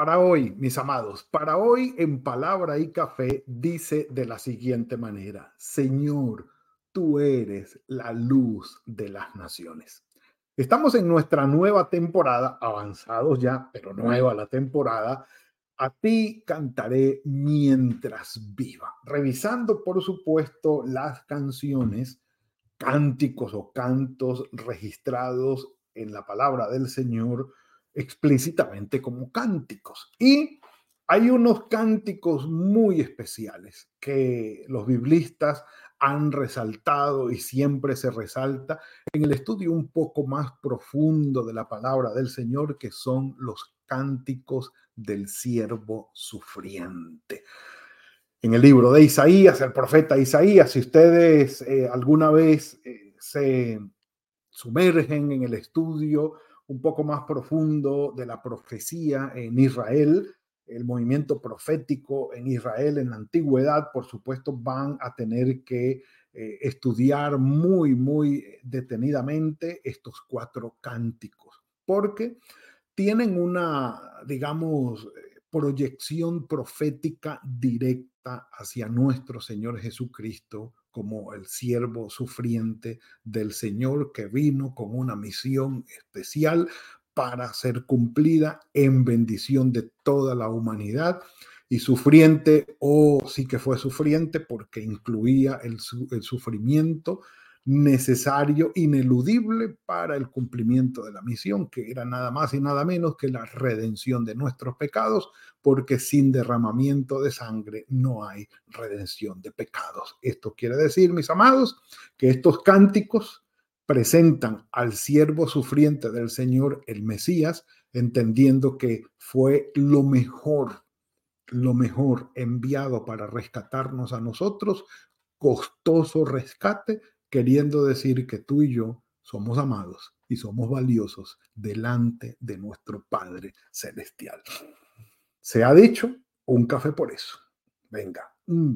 Para hoy, mis amados, para hoy en palabra y café dice de la siguiente manera, Señor, tú eres la luz de las naciones. Estamos en nuestra nueva temporada, avanzados ya, pero nueva la temporada. A ti cantaré mientras viva, revisando por supuesto las canciones, cánticos o cantos registrados en la palabra del Señor explícitamente como cánticos. Y hay unos cánticos muy especiales que los biblistas han resaltado y siempre se resalta en el estudio un poco más profundo de la palabra del Señor, que son los cánticos del siervo sufriente. En el libro de Isaías, el profeta Isaías, si ustedes eh, alguna vez eh, se sumergen en el estudio un poco más profundo de la profecía en Israel, el movimiento profético en Israel en la antigüedad, por supuesto, van a tener que eh, estudiar muy, muy detenidamente estos cuatro cánticos, porque tienen una, digamos, proyección profética directa hacia nuestro Señor Jesucristo como el siervo sufriente del Señor que vino con una misión especial para ser cumplida en bendición de toda la humanidad. Y sufriente, o sí que fue sufriente porque incluía el, el sufrimiento necesario, ineludible para el cumplimiento de la misión, que era nada más y nada menos que la redención de nuestros pecados, porque sin derramamiento de sangre no hay redención de pecados. Esto quiere decir, mis amados, que estos cánticos presentan al siervo sufriente del Señor, el Mesías, entendiendo que fue lo mejor, lo mejor enviado para rescatarnos a nosotros, costoso rescate queriendo decir que tú y yo somos amados y somos valiosos delante de nuestro Padre Celestial. Se ha dicho un café por eso. Venga. Mm.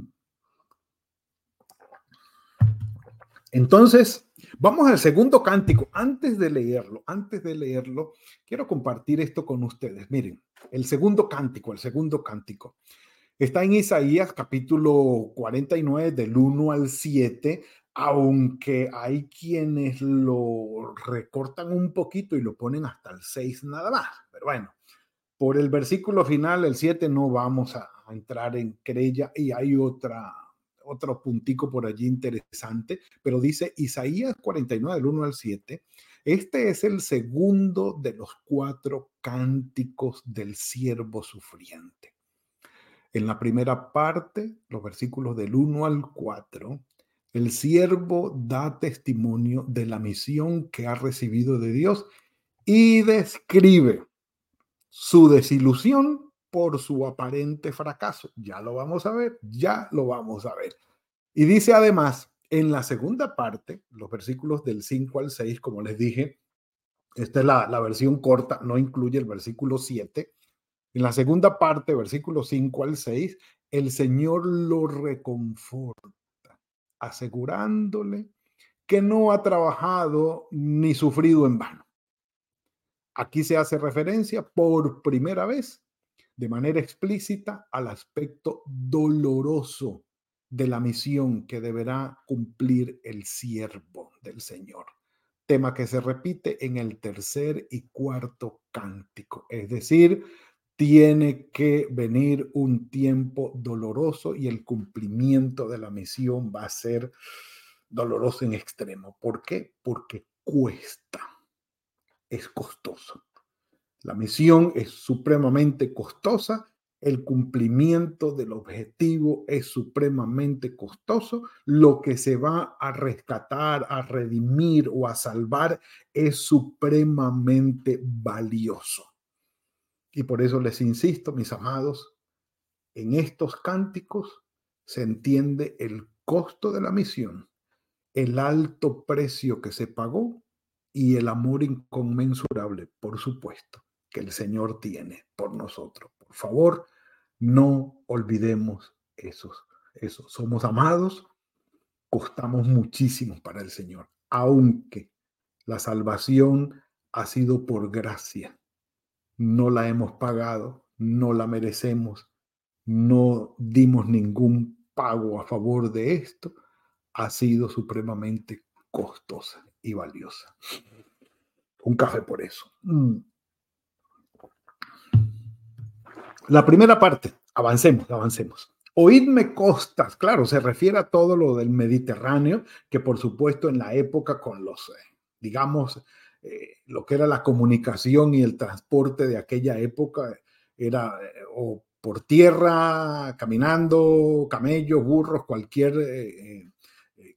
Entonces, vamos al segundo cántico. Antes de leerlo, antes de leerlo, quiero compartir esto con ustedes. Miren, el segundo cántico, el segundo cántico. Está en Isaías capítulo 49 del 1 al 7 aunque hay quienes lo recortan un poquito y lo ponen hasta el 6 nada más. Pero bueno, por el versículo final, el 7, no vamos a, entrar en querella y hay otra, otro puntico por allí interesante, pero dice Isaías 49, del 1 al 7, este es el segundo de los cuatro cánticos del siervo sufriente. En la primera parte, los versículos del 1 al 4, el siervo da testimonio de la misión que ha recibido de Dios y describe su desilusión por su aparente fracaso. Ya lo vamos a ver, ya lo vamos a ver. Y dice además, en la segunda parte, los versículos del 5 al 6, como les dije, esta es la, versión corta, no incluye el versículo 7. En la segunda parte, versículo 5 al 6, el Señor lo reconforta asegurándole que no ha trabajado ni sufrido en vano. Aquí se hace referencia por primera vez, de manera explícita, al aspecto doloroso de la misión que deberá cumplir el siervo del Señor. Tema que se repite en el tercer y cuarto cántico, es decir, tiene que venir un tiempo doloroso y el cumplimiento de la misión va a ser doloroso en extremo. ¿Por qué? Porque cuesta, es costoso. La misión es supremamente costosa, el cumplimiento del objetivo es supremamente costoso, lo que se va a rescatar, a redimir o a salvar es supremamente valioso. Y por eso les insisto, mis amados, En estos cánticos se entiende el costo de la misión, el alto precio que se pagó y el amor inconmensurable, por supuesto, que el Señor tiene por nosotros. Por favor, no olvidemos esos, eso. Somos amados, costamos muchísimo para el Señor, aunque la salvación ha sido por gracia. No la hemos pagado, no la merecemos, no dimos ningún pago a favor de esto, ha sido supremamente costosa y valiosa. Un café por eso. Mm. La primera parte, avancemos, avancemos. Oídme costas, claro, se refiere a todo lo del Mediterráneo, que por supuesto en la época con los, eh, digamos, eh, lo que era la comunicación y el transporte de aquella época era eh, o por tierra, caminando, camellos, burros, cualquier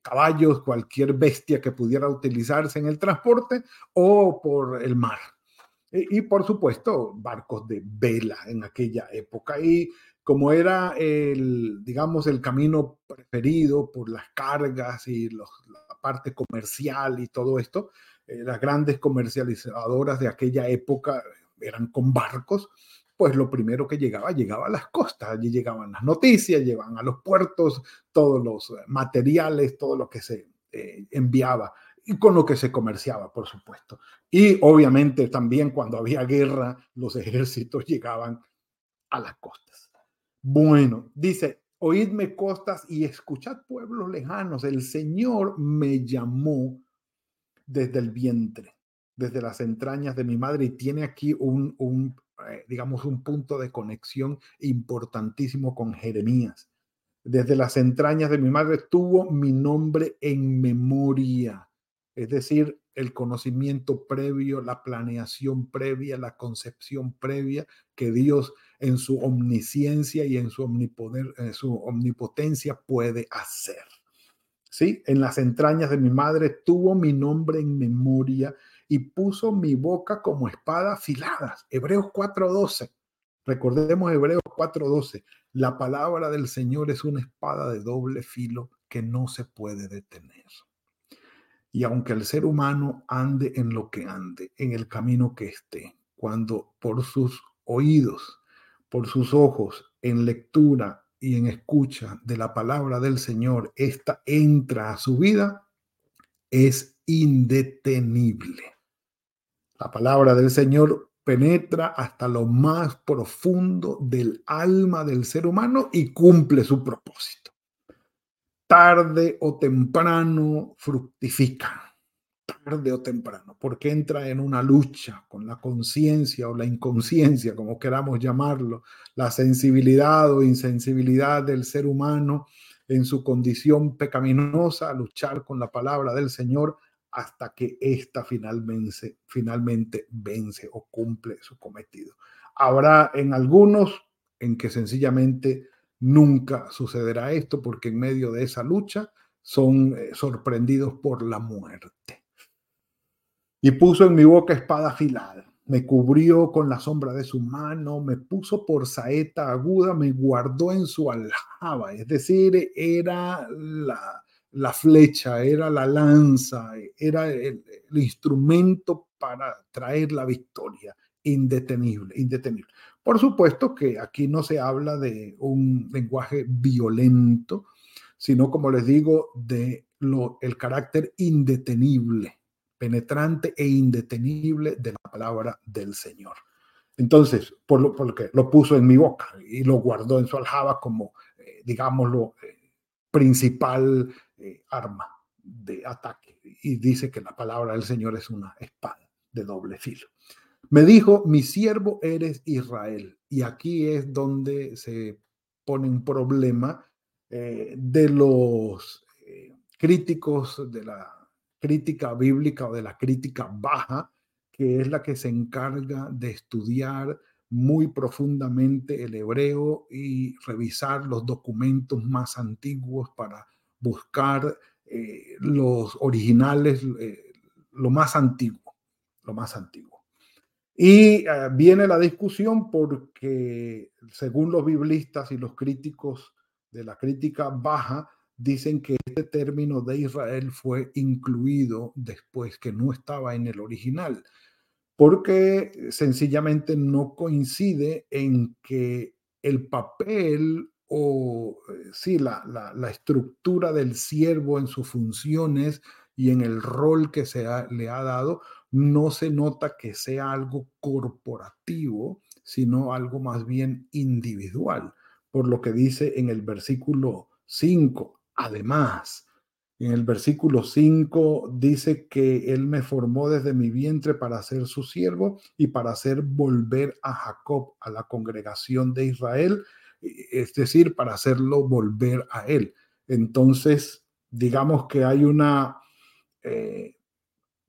caballos, cualquier bestia que pudiera utilizarse en el transporte, o por el mar. Y, por supuesto, barcos de vela en aquella época. Y como era el, digamos, el camino preferido por las cargas y la parte comercial y todo esto, eh, las grandes comercializadoras de aquella época eran con barcos, pues lo primero que llegaba, llegaba a las costas, allí llegaban las noticias, llegaban a los puertos, todos los materiales, todo lo que se eh, enviaba y con lo que se comerciaba, por supuesto. Y obviamente también cuando había guerra, los ejércitos llegaban a las costas. Bueno, dice, oídme costas y escuchad pueblos lejanos, el Señor me llamó desde el vientre, desde las entrañas de mi madre y tiene aquí un, eh, digamos, un punto de conexión importantísimo con Jeremías. Desde las entrañas de mi madre tuvo mi nombre en memoria es decir, el conocimiento previo, la planeación previa, la concepción previa que Dios en su omnisciencia y en su, omnipoder, en su omnipotencia puede hacer. ¿Sí? En las entrañas de mi madre tuvo mi nombre en memoria y puso mi boca como espada afiladas. Hebreos 4:12. Recordemos Hebreos 4:12. La palabra del Señor es una espada de doble filo que no se puede detener. Y aunque el ser humano ande en lo que ande, en el camino que esté, cuando por sus oídos, por sus ojos, en lectura y en escucha de la palabra del Señor, esta entra a su vida, es indetenible. La palabra del Señor penetra hasta lo más profundo del alma del ser humano y cumple su propósito tarde o temprano fructifica, tarde o temprano, porque entra en una lucha con la conciencia o la inconsciencia, como queramos llamarlo, la sensibilidad o insensibilidad del ser humano en su condición pecaminosa, a luchar con la palabra del Señor hasta que ésta finalmente, finalmente vence o cumple su cometido. Habrá en algunos en que sencillamente Nunca sucederá esto porque en medio de esa lucha son eh, sorprendidos por la muerte. Y puso en mi boca espada afilada, me cubrió con la sombra de su mano, me puso por saeta aguda, me guardó en su aljaba, es decir, era la, la flecha, era la lanza, era el, el, instrumento para traer la victoria. Indetenible, indetenible. Por supuesto que aquí no se habla de un lenguaje violento, sino, como les digo, de lo, el carácter indetenible, penetrante e indetenible de la palabra del Señor. Entonces, por lo, por que lo puso en mi boca y lo guardó en su aljaba como, eh, digámoslo, eh, principal eh, arma de ataque. Y dice que la palabra del Señor es una espada de doble filo. Me dijo, mi siervo eres Israel. Y aquí es donde se pone un problema de los críticos de la crítica bíblica o de la crítica baja, que es la que se encarga de estudiar muy profundamente el hebreo y revisar los documentos más antiguos para buscar eh, los originales, lo más antiguo, lo más antiguo. Y eh, viene la discusión porque, según los biblistas y los críticos de la crítica baja, dicen que este término de Israel fue incluido después, que no estaba en el original, porque sencillamente no coincide en que el papel o eh, sí, la, la, estructura del siervo en sus funciones y en el rol que se le ha dado, no se nota que sea algo corporativo, sino algo más bien individual, por lo que dice en el versículo 5. Además, en el versículo 5 dice que Él me formó desde mi vientre para ser su siervo y para hacer volver a Jacob, a la congregación de Israel, es decir, para hacerlo volver a Él. Entonces, digamos que hay una, eh,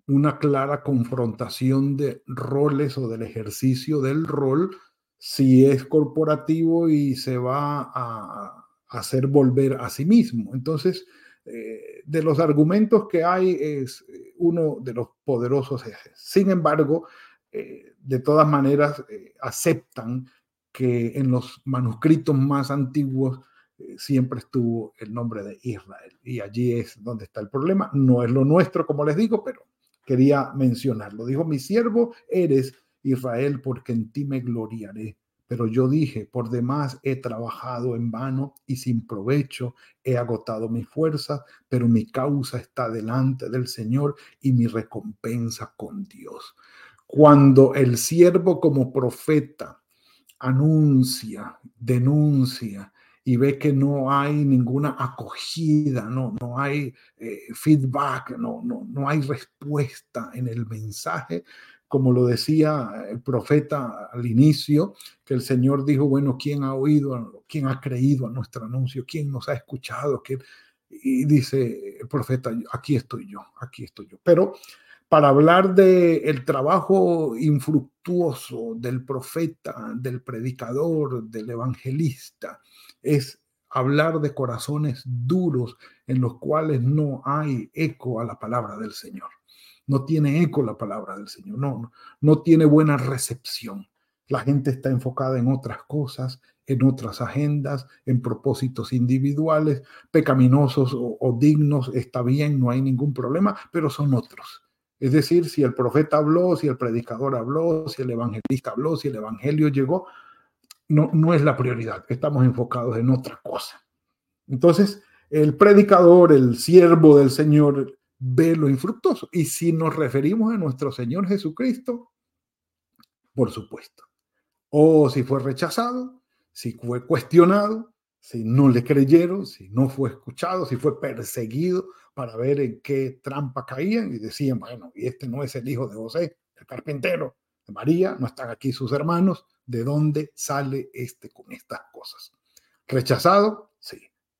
una clara confrontación de roles o del ejercicio del rol si es corporativo y se va a, hacer volver a sí mismo. Entonces, eh, de los argumentos que hay es eh, uno de los poderosos ejes. Sin embargo, de todas maneras, aceptan que en los manuscritos más antiguos eh, siempre estuvo el nombre de Israel. Y allí es donde está el problema. No es lo nuestro, como les digo, pero quería mencionarlo. Dijo, mi siervo eres Israel, porque en ti me gloriaré. Pero yo dije, por demás he trabajado en vano y sin provecho, he agotado mi fuerza, pero mi causa está delante del Señor y mi recompensa con Dios. Cuando el siervo como profeta anuncia, denuncia y ve que no hay ninguna acogida, no, no hay eh, feedback, no, no, no hay respuesta en el mensaje, como lo decía el profeta al inicio, que el Señor dijo, bueno, ¿quién ha oído, quién ha creído a nuestro anuncio? ¿Quién nos ha escuchado? Y dice el profeta, aquí estoy yo, aquí estoy yo. Pero para hablar del el trabajo infructuoso del profeta, del predicador, del evangelista. Es hablar de corazones duros en los cuales no hay eco a la palabra del Señor. No tiene eco la palabra del Señor, no, no, tiene buena recepción. La gente está enfocada en otras cosas, en otras agendas, en propósitos individuales, pecaminosos o, o dignos, está bien, no hay ningún problema, pero son otros es decir, si el profeta habló, si el predicador habló, si el evangelista habló, si el evangelio llegó, no, no es la prioridad. Estamos enfocados en otra cosa. Entonces, el predicador, el siervo del Señor, ve lo infructuoso. Y si nos referimos a nuestro Señor Jesucristo, por supuesto. O si fue rechazado, si fue cuestionado, si no le creyeron, si no fue escuchado, si fue perseguido para ver en qué trampa caían y decían, bueno, y este no es el hijo de José, el carpintero, de María, no están aquí sus hermanos, ¿de dónde sale este con estas cosas? Rechazado.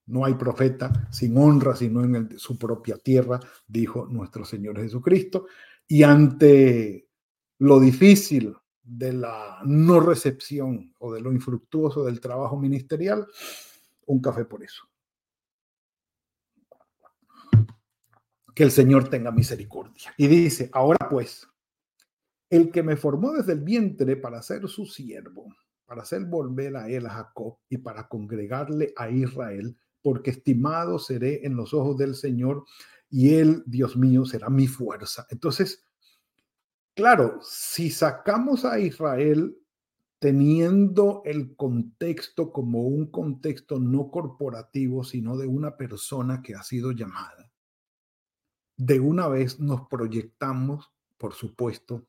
No hay profeta sin honra, sino en su propia tierra, dijo nuestro Señor Jesucristo. Y ante lo difícil de la no recepción o de lo infructuoso del trabajo ministerial, un café por eso. Que el Señor tenga misericordia. Y dice, ahora pues, el que me formó desde el vientre para ser su siervo, para hacer volver a él a Jacob y para congregarle a Israel, porque estimado seré en los ojos del Señor y él, Dios mío, será mi fuerza. Entonces, claro, si sacamos a Israel teniendo el contexto como un contexto no corporativo, sino de una persona que ha sido llamada. De una vez nos proyectamos, por supuesto,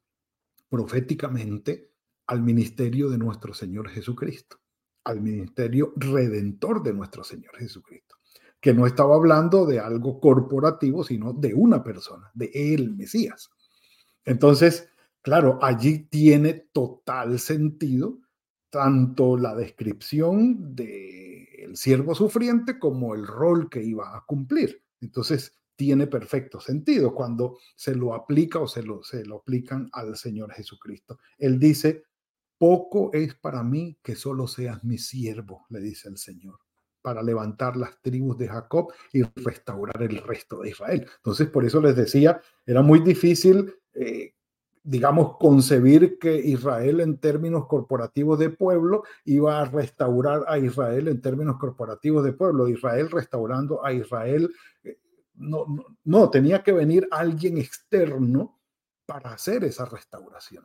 proféticamente al ministerio de nuestro Señor Jesucristo, al ministerio redentor de nuestro Señor Jesucristo, que no estaba hablando de algo corporativo, sino de una persona, de el Mesías. Entonces, Claro, allí tiene total sentido tanto la descripción del siervo sufriente como el rol que iba a cumplir. Entonces, tiene perfecto sentido cuando se lo aplica o se lo, se lo aplican al Señor Jesucristo. Él dice, poco es para mí que solo seas mi siervo, le dice el Señor, para levantar las tribus de Jacob y restaurar el resto de Israel. Entonces, por eso les decía, era muy difícil eh, digamos, concebir que Israel en términos corporativos de pueblo iba a restaurar a Israel en términos corporativos de pueblo, Israel restaurando a Israel. Eh, no, no, no tenía que venir alguien externo para hacer esa restauración,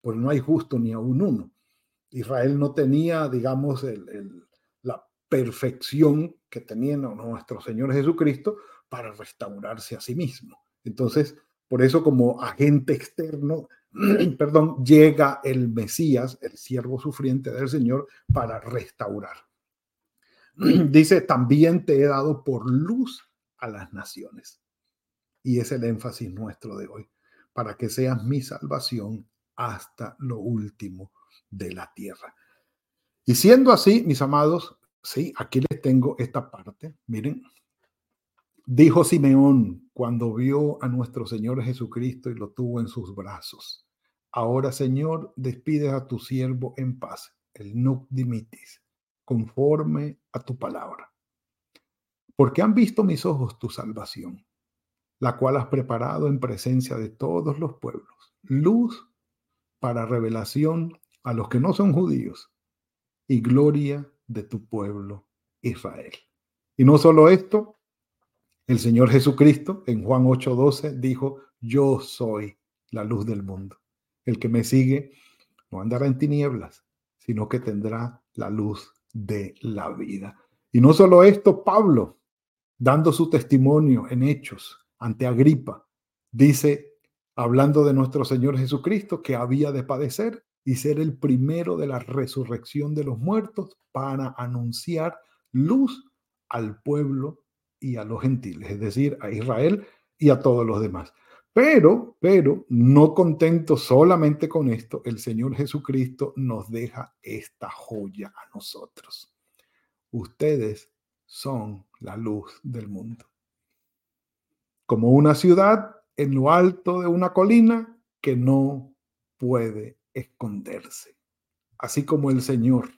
porque no hay justo ni aún uno. Israel no tenía, digamos, la perfección que tenía nuestro Señor Jesucristo para restaurarse a sí mismo. Entonces, por eso como agente externo, perdón, llega el Mesías, el siervo sufriente del Señor, para restaurar. Dice, también te he dado por luz a las naciones. Y es el énfasis nuestro de hoy, para que seas mi salvación hasta lo último de la tierra. Y siendo así, mis amados, sí, aquí les tengo esta parte, miren, Dijo Simeón cuando vio a nuestro Señor Jesucristo y lo tuvo en sus brazos. Ahora, Señor, despides a tu siervo en paz, el nuc dimitis, conforme a tu palabra. Porque han visto mis ojos tu salvación, la cual has preparado en presencia de todos los pueblos, luz para revelación a los que no son judíos y gloria de tu pueblo Israel. Y no solo esto, el Señor Jesucristo en Juan 8:12 dijo, yo soy la luz del mundo. El que me sigue no andará en tinieblas, sino que tendrá la luz de la vida. Y no solo esto, Pablo, dando su testimonio en hechos ante Agripa, dice, hablando de nuestro Señor Jesucristo, que había de padecer y ser el primero de la resurrección de los muertos para anunciar luz al pueblo y a los gentiles, es decir, a Israel y a todos los demás. Pero, pero, no contento solamente con esto, el Señor Jesucristo nos deja esta joya a nosotros. Ustedes son la luz del mundo. Como una ciudad en lo alto de una colina que no puede esconderse. Así como el Señor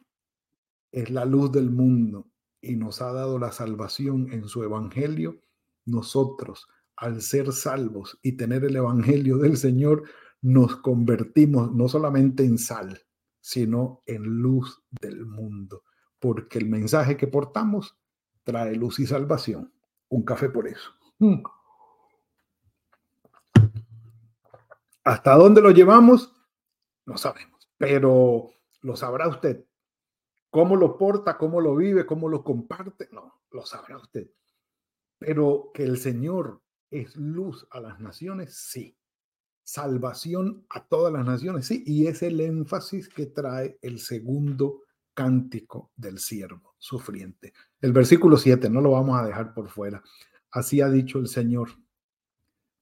es la luz del mundo y nos ha dado la salvación en su evangelio, nosotros, al ser salvos y tener el evangelio del Señor, nos convertimos no solamente en sal, sino en luz del mundo, porque el mensaje que portamos trae luz y salvación. Un café por eso. Mm. ¿Hasta dónde lo llevamos? No sabemos, pero lo sabrá usted ¿Cómo lo porta, cómo lo vive, cómo lo comparte? No, lo sabrá usted. Pero que el Señor es luz a las naciones, sí. Salvación a todas las naciones, sí. Y es el énfasis que trae el segundo cántico del siervo sufriente. El versículo 7, no lo vamos a dejar por fuera. Así ha dicho el Señor,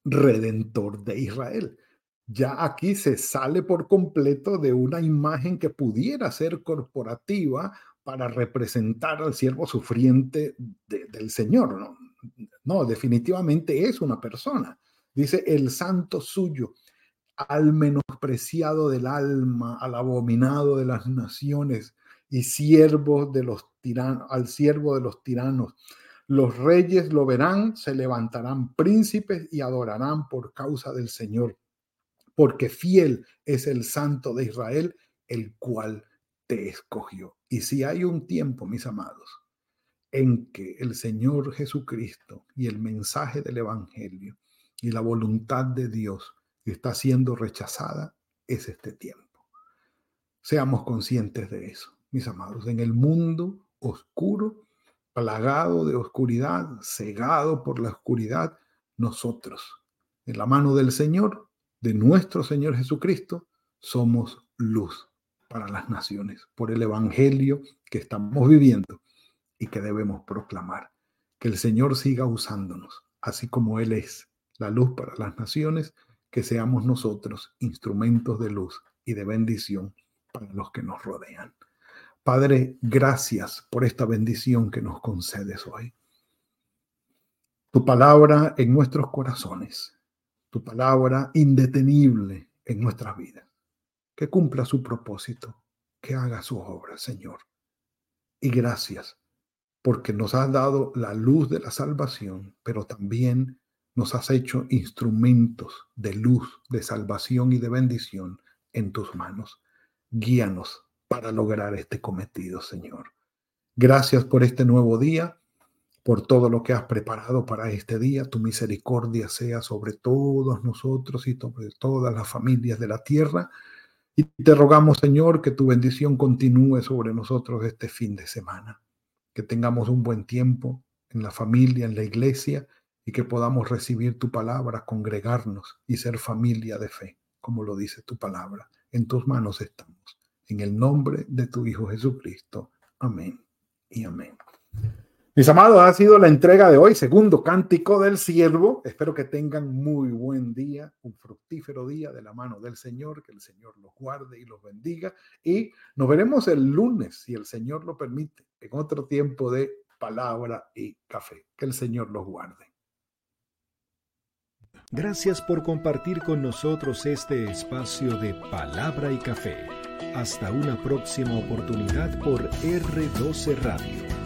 redentor de Israel ya aquí se sale por completo de una imagen que pudiera ser corporativa para representar al siervo sufriente del Señor. ¿no? no, definitivamente es una persona. Dice el santo suyo, al menospreciado del alma, al abominado de las naciones y siervo de los tiranos, al siervo de los tiranos. Los reyes lo verán, se levantarán príncipes y adorarán por causa del Señor porque fiel es el Santo de Israel, el cual te escogió. Y si hay un tiempo, mis amados, en que el Señor Jesucristo y el mensaje del Evangelio y la voluntad de Dios está siendo rechazada, es este tiempo. Seamos conscientes de eso, mis amados. En el mundo oscuro, plagado de oscuridad, cegado por la oscuridad, nosotros, en la mano del Señor, de nuestro Señor Jesucristo, somos luz para las naciones por el Evangelio que estamos viviendo y que debemos proclamar. Que el Señor siga usándonos, así como Él es la luz para las naciones, que seamos nosotros instrumentos de luz y de bendición para los que nos rodean. Padre, gracias por esta bendición que nos concedes hoy. Tu palabra en nuestros corazones palabra indetenible en nuestras vidas. Que cumpla su propósito, que haga su obra, Señor. Y gracias porque nos has dado la luz de la salvación, pero también nos has hecho instrumentos de luz, de salvación y de bendición en tus manos. Guíanos para lograr este cometido, Señor. Gracias por este nuevo día, por todo lo que has preparado para este día. Tu misericordia sea sobre todos nosotros y sobre todas las familias de la tierra. Y te rogamos, Señor, que tu bendición continúe sobre nosotros este fin de semana. Que tengamos un buen tiempo en la familia, en la iglesia, y que podamos recibir tu palabra, congregarnos y ser familia de fe, como lo dice tu palabra. En tus manos estamos. En el nombre de tu Hijo Jesucristo. Amén y amén. Mis amados, ha sido la entrega de hoy, segundo cántico del siervo. Espero que tengan muy buen día, un fructífero día de la mano del Señor, que el Señor los guarde y los bendiga. Y nos veremos el lunes, si el Señor lo permite, en otro tiempo de palabra y café. Que el Señor los guarde. Gracias por compartir con nosotros este espacio de palabra y café. Hasta una próxima oportunidad por R12 Radio.